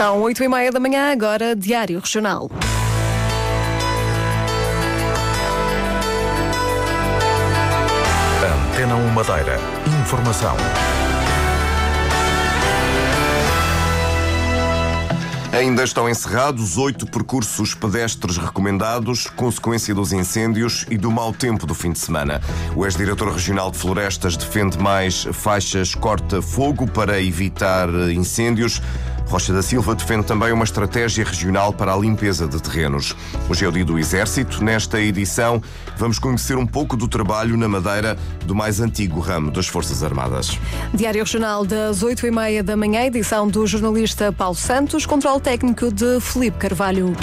São oito e meia da manhã, agora Diário Regional. Antena 1 Madeira. Informação. Ainda estão encerrados oito percursos pedestres recomendados, consequência dos incêndios e do mau tempo do fim de semana. O ex-diretor regional de florestas defende mais faixas corta-fogo para evitar incêndios. Rocha da Silva defende também uma estratégia regional para a limpeza de terrenos. Hoje é o dia do Exército. Nesta edição, vamos conhecer um pouco do trabalho na Madeira do mais antigo ramo das Forças Armadas. Diário Regional das 8 e meia da manhã, edição do jornalista Paulo Santos, controle técnico de Felipe Carvalho.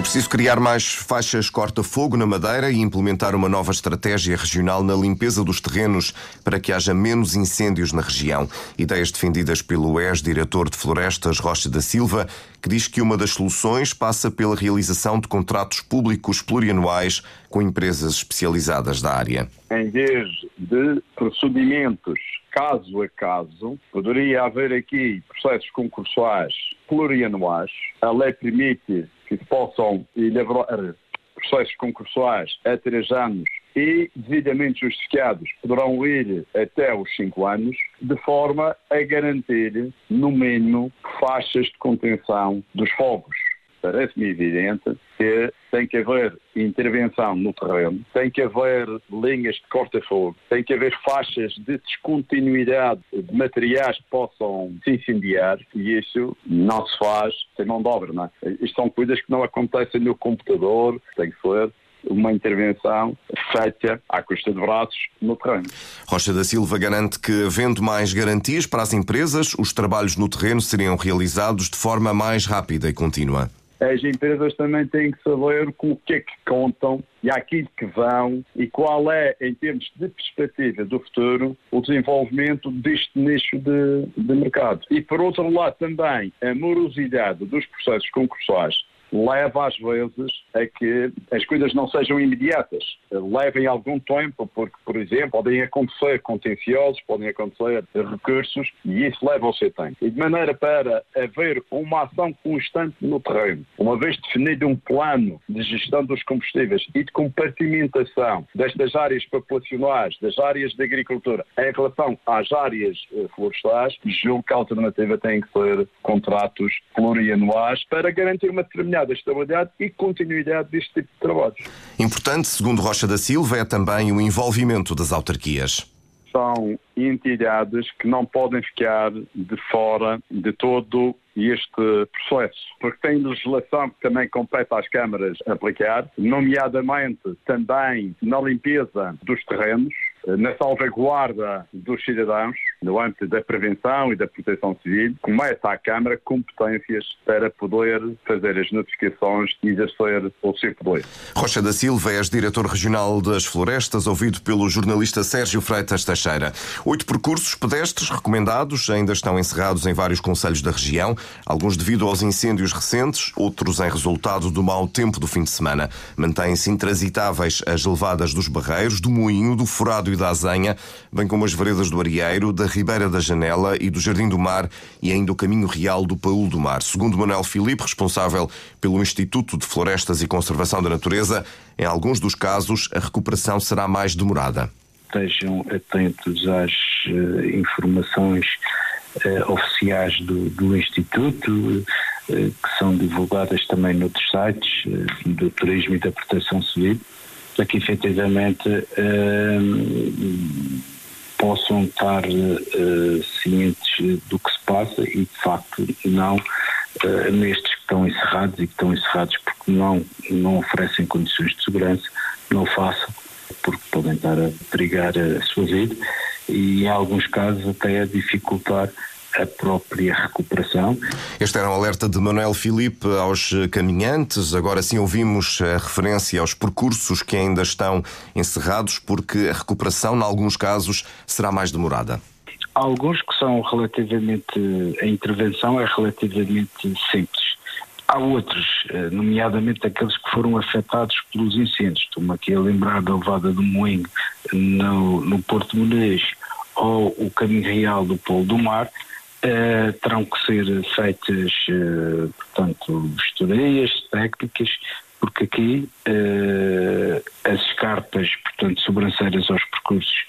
É preciso criar mais faixas corta-fogo na Madeira e implementar uma nova estratégia regional na limpeza dos terrenos para que haja menos incêndios na região. Ideias defendidas pelo ex-diretor de Florestas, Rocha da Silva, que diz que uma das soluções passa pela realização de contratos públicos plurianuais com empresas especializadas da área. Em vez de procedimentos caso a caso, poderia haver aqui processos concursuais plurianuais. A lei permite que possam elaborar processos concursuais a três anos e, devidamente justificados, poderão ir até os cinco anos, de forma a garantir, no mínimo, faixas de contenção dos fogos parece-me evidente que tem que haver intervenção no terreno, tem que haver linhas de corta-fogo, tem que haver faixas de descontinuidade de materiais que possam se incendiar e isso não se faz sem mão de obra. Não é? Isto são coisas que não acontecem no computador, tem que ser uma intervenção feita à custa de braços no terreno. Rocha da Silva garante que, havendo mais garantias para as empresas, os trabalhos no terreno seriam realizados de forma mais rápida e contínua as empresas também têm que saber com o que é que contam e aquilo que vão e qual é, em termos de perspectiva do futuro, o desenvolvimento deste nicho de, de mercado. E, por outro lado, também a morosidade dos processos concursais leva às vezes a que as coisas não sejam imediatas, levem algum tempo, porque, por exemplo, podem acontecer contenciosos, podem acontecer recursos e isso leva ao seu tempo. E de maneira para haver uma ação constante no terreno, uma vez definido um plano de gestão dos combustíveis e de compartimentação destas áreas populacionais, das áreas de agricultura, em relação às áreas eh, florestais, julgo que a alternativa tem que ser contratos plurianuais para garantir uma determinada determinada estabilidade e continuidade deste tipo de trabalhos. Importante, segundo Rocha da Silva, é também o envolvimento das autarquias. São entidades que não podem ficar de fora de todo este processo, porque tem legislação que também compete às câmaras aplicar, nomeadamente também na limpeza dos terrenos, na salvaguarda dos cidadãos, no âmbito da prevenção e da proteção civil, começa a Câmara competências para poder fazer as notificações e exercer o seu poder. Rocha da Silva és diretor regional das florestas, ouvido pelo jornalista Sérgio Freitas Teixeira. Oito percursos pedestres recomendados ainda estão encerrados em vários conselhos da região, alguns devido aos incêndios recentes, outros em resultado do mau tempo do fim de semana. Mantêm-se intransitáveis as levadas dos barreiros, do moinho, do furado e da azenha, bem como as veredas do Arieiro, da Ribeira da Janela e do Jardim do Mar e ainda o Caminho Real do Paul do Mar. Segundo Manuel Filipe, responsável pelo Instituto de Florestas e Conservação da Natureza, em alguns dos casos a recuperação será mais demorada. Estejam atentos às uh, informações uh, oficiais do, do Instituto, uh, que são divulgadas também noutros sites do Turismo e da Proteção Civil, para que efetivamente possam estar uh, cientes do que se passa e, de facto, não uh, nestes que estão encerrados e que estão encerrados porque não, não oferecem condições de segurança, não façam porque podem estar a perigar a sua vida e, em alguns casos, até a dificultar a própria recuperação. Este era um alerta de Manuel Filipe aos caminhantes. Agora sim ouvimos a referência aos percursos que ainda estão encerrados, porque a recuperação, em alguns casos, será mais demorada. Alguns que são relativamente. A intervenção é relativamente simples. há outros, nomeadamente aqueles que foram afetados pelos incêndios. Estou-me aqui a lembrar da levada do Moinho no, no Porto Muniz ou o caminho real do Polo do Mar, uh, terão que ser feitas, uh, portanto, vistorias técnicas, porque aqui uh, as escarpas, portanto, sobranceiras aos percursos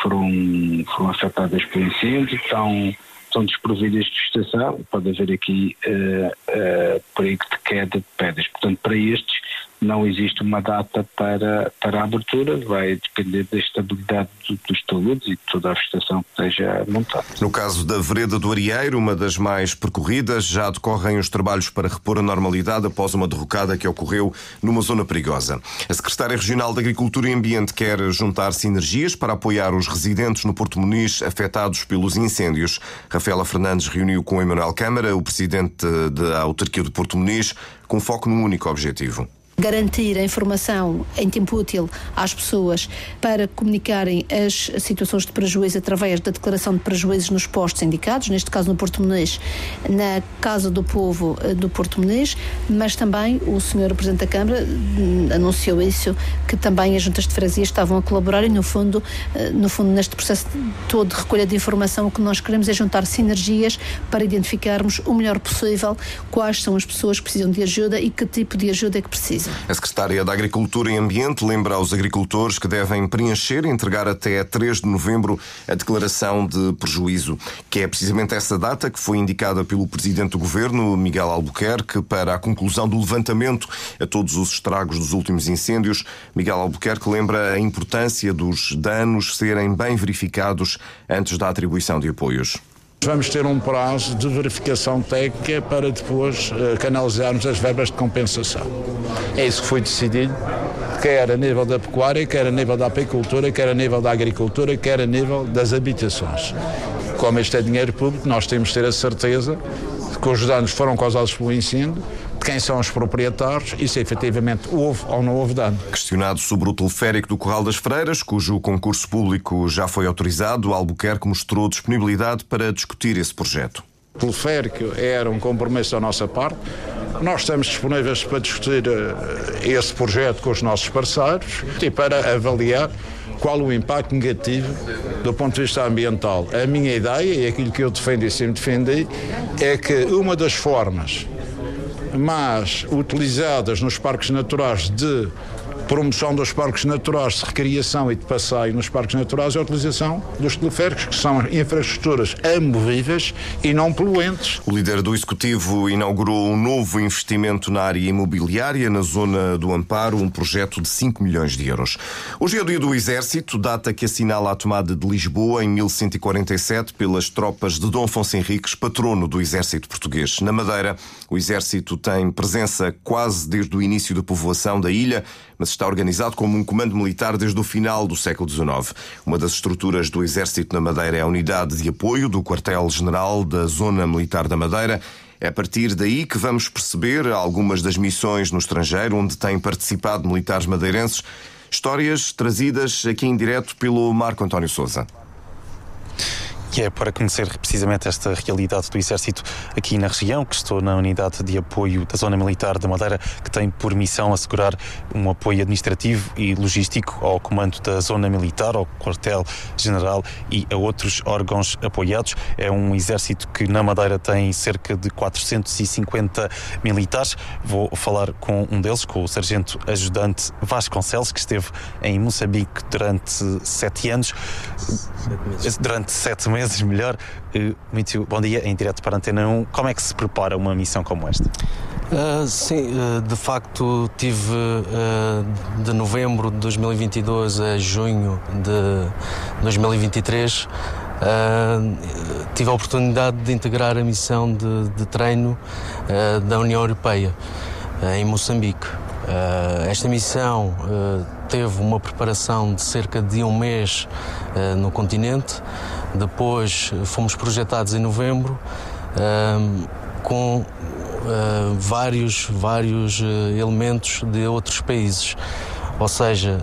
foram, foram afetadas pelo incêndio, estão, estão desprovidas de vegetação, pode haver aqui perigo de queda de pedras. Portanto, para estes não existe uma data para, para a abertura, vai depender da estabilidade do, dos taludes e de toda a vegetação que esteja montada. No caso da Vereda do Arieiro, uma das mais percorridas, já decorrem os trabalhos para repor a normalidade após uma derrocada que ocorreu numa zona perigosa. A Secretária Regional de Agricultura e Ambiente quer juntar sinergias para apoiar os residentes no Porto Muniz afetados pelos incêndios. Rafaela Fernandes reuniu com Emanuel Câmara, o presidente da autarquia do Porto Muniz, com foco num único objetivo garantir a informação em tempo útil às pessoas para comunicarem as situações de prejuízo através da declaração de prejuízos nos postos indicados, neste caso no Porto Menês, na Casa do Povo eh, do Porto Menês, mas também o Sr. Presidente da Câmara hum, anunciou isso, que também as juntas de freguesia estavam a colaborar e no fundo, eh, no fundo neste processo todo de recolha de informação o que nós queremos é juntar sinergias para identificarmos o melhor possível quais são as pessoas que precisam de ajuda e que tipo de ajuda é que precisam. A Secretária da Agricultura e Ambiente lembra aos agricultores que devem preencher e entregar até 3 de novembro a declaração de prejuízo, que é precisamente essa data que foi indicada pelo Presidente do Governo, Miguel Albuquerque, para a conclusão do levantamento a todos os estragos dos últimos incêndios. Miguel Albuquerque lembra a importância dos danos serem bem verificados antes da atribuição de apoios. Vamos ter um prazo de verificação técnica para depois uh, canalizarmos as verbas de compensação. É isso que foi decidido, quer a nível da pecuária, quer a nível da apicultura, quer a nível da agricultura, quer a nível das habitações. Como este é dinheiro público, nós temos de ter a certeza de que os danos foram causados pelo incêndio quem são os proprietários e se efetivamente houve ou não houve dano. Questionado sobre o teleférico do Corral das Freiras, cujo concurso público já foi autorizado, Albuquerque mostrou disponibilidade para discutir esse projeto. O teleférico era um compromisso da nossa parte. Nós estamos disponíveis para discutir eh, esse projeto com os nossos parceiros e para avaliar qual o impacto negativo do ponto de vista ambiental. A minha ideia, e aquilo que eu defendo e sempre defendi, é que uma das formas mas utilizadas nos parques naturais de promoção dos parques naturais de recriação e de passeio nos parques naturais é a utilização dos teleféricos, que são infraestruturas amovíveis e não poluentes. O líder do Executivo inaugurou um novo investimento na área imobiliária, na zona do Amparo, um projeto de 5 milhões de euros. Hoje é o dia do Exército, data que assinala a tomada de Lisboa em 1147 pelas tropas de Dom Afonso Henriques, patrono do Exército Português. Na Madeira, o Exército tem presença quase desde o início da povoação da ilha, mas está organizado como um comando militar desde o final do século XIX. Uma das estruturas do Exército na Madeira é a Unidade de Apoio do Quartel-General da Zona Militar da Madeira. É a partir daí que vamos perceber algumas das missões no estrangeiro onde têm participado militares madeirenses. Histórias trazidas aqui em direto pelo Marco António Souza que é para conhecer precisamente esta realidade do Exército aqui na região, que estou na unidade de apoio da Zona Militar da Madeira, que tem por missão assegurar um apoio administrativo e logístico ao comando da Zona Militar, ao quartel-general e a outros órgãos apoiados. É um exército que na Madeira tem cerca de 450 militares. Vou falar com um deles, com o sargento ajudante Vasconcelos, que esteve em Moçambique durante sete anos. Sete durante sete meses meses melhor. Uh, muito bom dia, em direto para a Antena 1. Como é que se prepara uma missão como esta? Uh, sim, uh, de facto tive uh, de novembro de 2022 a junho de 2023 tive a oportunidade de integrar a missão de, de treino da União Europeia em Moçambique. esta missão teve uma preparação de cerca de um mês no continente depois fomos projetados em novembro um, com uh, vários, vários uh, elementos de outros países. Ou seja,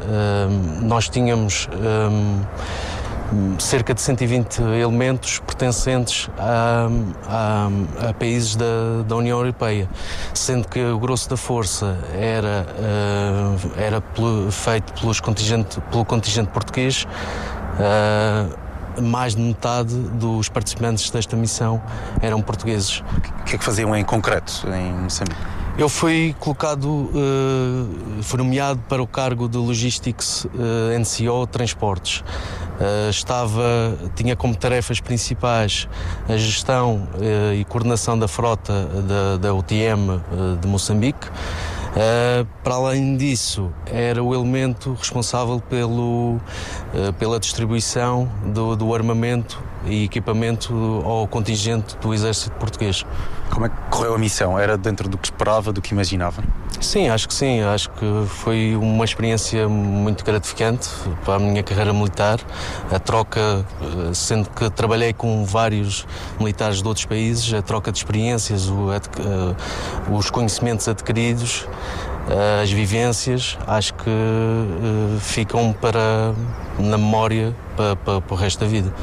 um, nós tínhamos um, cerca de 120 elementos pertencentes a, a, a países da, da, União Europeia, sendo que o grosso da força era, uh, era pelo, feito pelos contingente, pelo contingente português. Mais de metade dos participantes desta missão eram portugueses. O que é que faziam em concreto em Moçambique? Eu fui colocado, uh, fui nomeado para o cargo de Logistics uh, NCO Transportes. Uh, estava, tinha como tarefas principais a gestão uh, e coordenação da frota da, da UTM de Moçambique. Uh, para além disso, era o elemento responsável pelo, uh, pela distribuição do, do, armamento e equipamento ao contingente do Exército Português. Como é que correu a missão? Era dentro do que esperava, do que imaginava? Sim, acho que sim. Acho que foi uma experiência muito gratificante para a minha carreira militar. A troca, eh, sendo que trabalhei com vários militares de outros países, a troca de experiências, os conhecimentos adquiridos, as vivências, acho que ficam para, na memória para, para, para o resto da vida.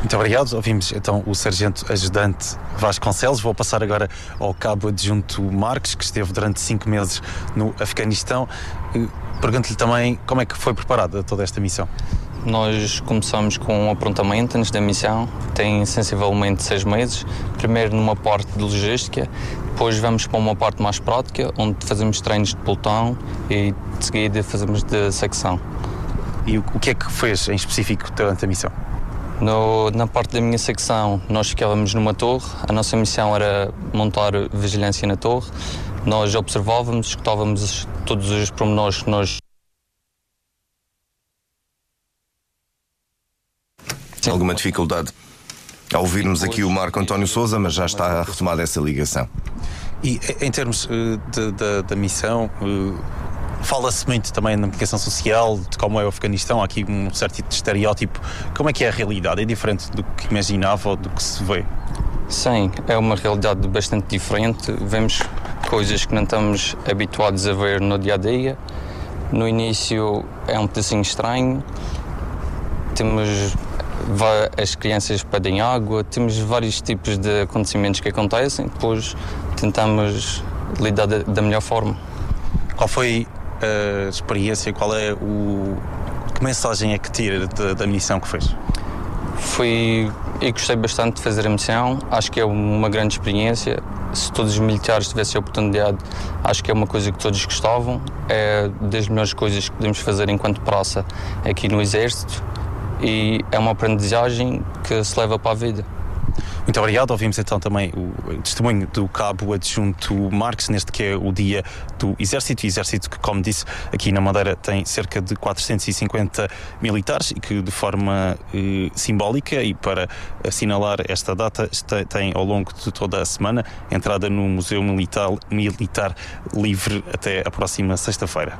Muito obrigado. Ouvimos então o Sargento Ajudante Vasconcelos. Vou passar agora ao Cabo Adjunto Marques, que esteve durante cinco meses no Afeganistão. Eh, pergunto-lhe também como é que foi preparada toda esta missão. Nós começamos com um aprontamento antes da missão, tem sensivelmente seis meses. Primeiro numa parte de logística, depois vamos para uma parte mais prática, onde fazemos treinos de pelotão e de seguida fazemos de secção. E o que é que fez em específico durante a missão? No, na parte da minha secção, nós ficávamos numa torre. A nossa missão era montar vigilância na torre. Nós observávamos, escutávamos todos os pormenores que nós. Sim. Alguma dificuldade ao ouvirmos aqui o Marco António Souza, mas já está retomada essa ligação. E em termos de, da missão, uh, Fala-se muito também na comunicação social de como é o Afeganistão, há aqui um certo tipo de estereótipo. Como é que é a realidade? É diferente do que imaginava ou do que se vê? Sim, é uma realidade bastante diferente. Vemos coisas que não estamos habituados a ver no dia a dia. No início é um pedacinho estranho. Temos as crianças pedem água, temos vários tipos de acontecimentos que acontecem, depois tentamos lidar da melhor forma. Qual foi a experiência, qual é o. Que mensagem é que tira da, da missão que fez? Fui. e gostei bastante de fazer a missão, acho que é uma grande experiência. Se todos os militares tivessem a oportunidade, acho que é uma coisa que todos gostavam. É das melhores coisas que podemos fazer enquanto praça aqui no Exército e é uma aprendizagem que se leva para a vida. Muito obrigado. Ouvimos então também o testemunho do cabo adjunto Marques, neste que é o dia do Exército. Exército que, como disse, aqui na Madeira tem cerca de 450 militares e que, de forma eh, simbólica e para assinalar esta data, tem ao longo de toda a semana entrada no Museu Militar, Militar Livre até a próxima sexta-feira.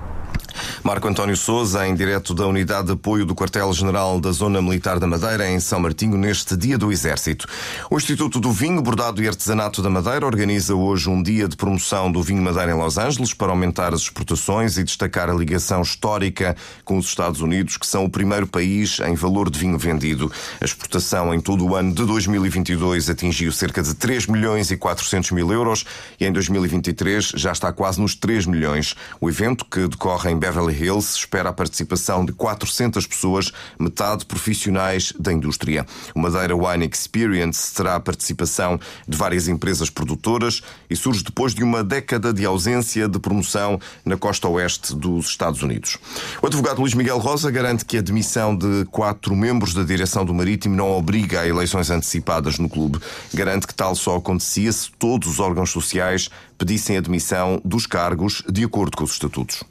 Marco António Souza, em direto da Unidade de Apoio do Quartel-General da Zona Militar da Madeira, em São Martinho, neste Dia do Exército. O Instituto do Vinho, Bordado e Artesanato da Madeira organiza hoje um dia de promoção do vinho Madeira em Los Angeles para aumentar as exportações e destacar a ligação histórica com os Estados Unidos, que são o primeiro país em valor de vinho vendido. A exportação em todo o ano de 2022 atingiu cerca de 3 milhões e 400 mil euros e em 2023 já está quase nos 3 milhões. O evento, que decorre em Beverly Hills espera a participação de 400 pessoas, metade profissionais da indústria. O Madeira Wine Experience terá a participação de várias empresas produtoras e surge depois de uma década de ausência de promoção na costa oeste dos Estados Unidos. O advogado Luís Miguel Rosa garante que a demissão de quatro membros da direção do Marítimo não obriga a eleições antecipadas no clube. Garante que tal só acontecia se todos os órgãos sociais pedissem a demissão dos cargos de acordo com os estatutos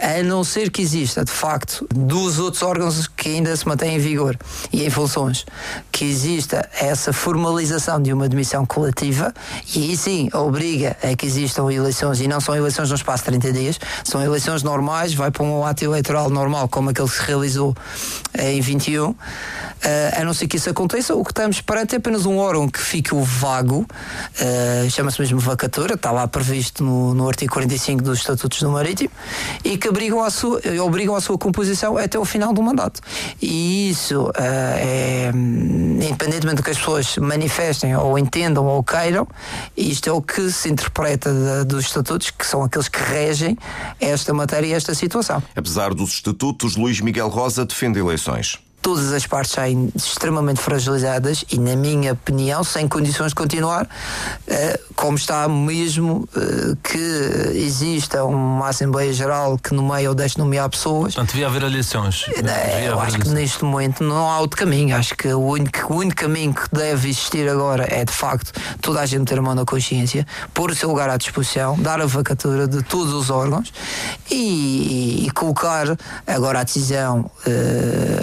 a não ser que exista, de facto, dos outros órgãos que ainda se mantêm em vigor e em funções, que exista essa formalização de uma demissão coletiva, e aí sim obriga a que existam eleições, e não são eleições no espaço de 30 dias, são eleições normais, vai para um ato eleitoral normal, como aquele que se realizou em 21. Uh, a não ser que isso aconteça, o que estamos perante é apenas um órgão que fique vago, uh, chama-se mesmo vacatura, está lá previsto no, no artigo 45 dos Estatutos do Marítimo, e que abrigam a sua, obrigam a sua composição até o final do mandato. E isso uh, é, independentemente do que as pessoas manifestem ou entendam ou queiram, isto é o que se interpreta de, dos estatutos, que são aqueles que regem esta matéria e esta situação. Apesar dos estatutos, Luís Miguel Rosa defende eleições todas as partes saem extremamente fragilizadas e, na minha opinião, sem condições de continuar, eh, como está mesmo eh, que exista uma Assembleia Geral que nomeia ou deixe nomear pessoas. Portanto, devia haver eleições. Eh, devia eu acho que neste momento não há outro caminho. Acho que o único, o único caminho que deve existir agora é, de facto, toda a gente ter a mão na consciência, pôr o seu lugar à disposição, dar a vacatura de todos os órgãos e, e colocar agora a decisão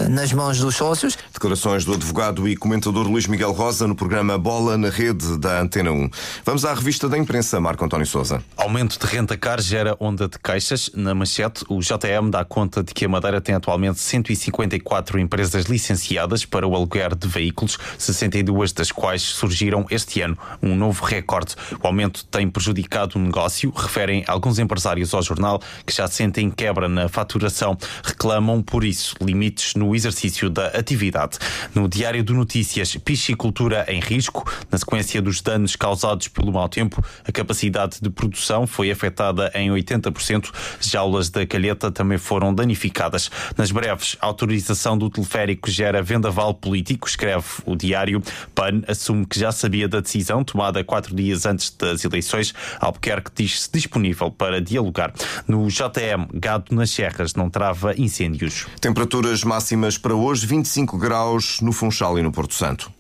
nas mãos dos sócios. Declarações do advogado e comentador Luís Miguel Rosa no programa Bola na Rede da Antena 1. Vamos à revista da imprensa, Marco António Souza. Aumento de renta car gera onda de queixas. Na manchete, o JM dá conta de que a Madeira tem atualmente 154 empresas licenciadas para o aluguer de veículos, 62 das quais surgiram este ano, um novo recorde. O aumento tem prejudicado o negócio, referem alguns empresários ao jornal que já sentem quebra na faturação, reclamam por isso limites no exercício início da atividade. No Diário de Notícias, piscicultura em risco. Na sequência dos danos causados pelo mau tempo, a capacidade de produção foi afetada em 80%. Jaulas da calheta também foram danificadas. Nas breves, a autorização do teleférico gera vendaval político, escreve o Diário. PAN assume que já sabia da decisão tomada quatro dias antes das eleições. Albuquerque diz-se disponível para dialogar. No JM, gado nas serras não trava incêndios. Temperaturas máximas para hoje hoje 25 graus no Funchal e no Porto Santo.